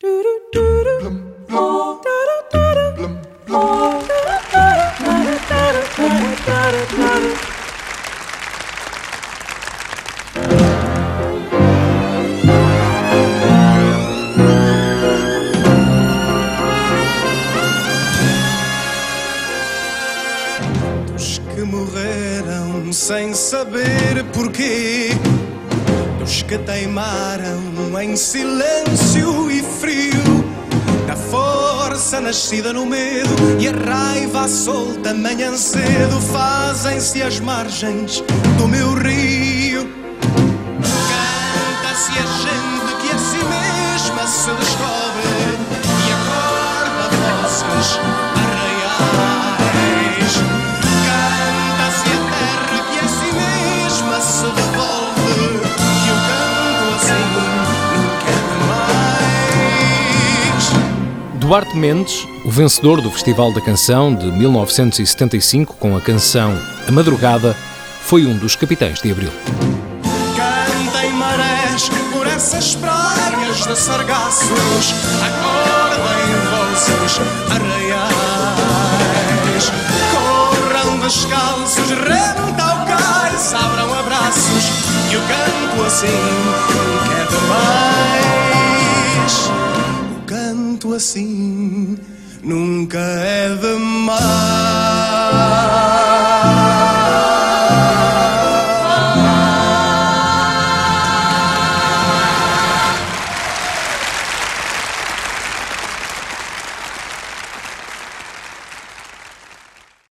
Dos que morreram sem saber porquê, dos que teimaram em silêncio e frio, da força nascida no medo e a raiva solta manhã cedo, fazem-se as margens do meu rio. Duarte Mendes, o vencedor do Festival da Canção de 1975 com a canção A Madrugada, foi um dos capitães de Abril. Cantem marés por essas praias de sargaços, acordem vozes arraiais. Corram descalços, renta ao cais, abram abraços, e o canto assim nunca é assim nunca é demais.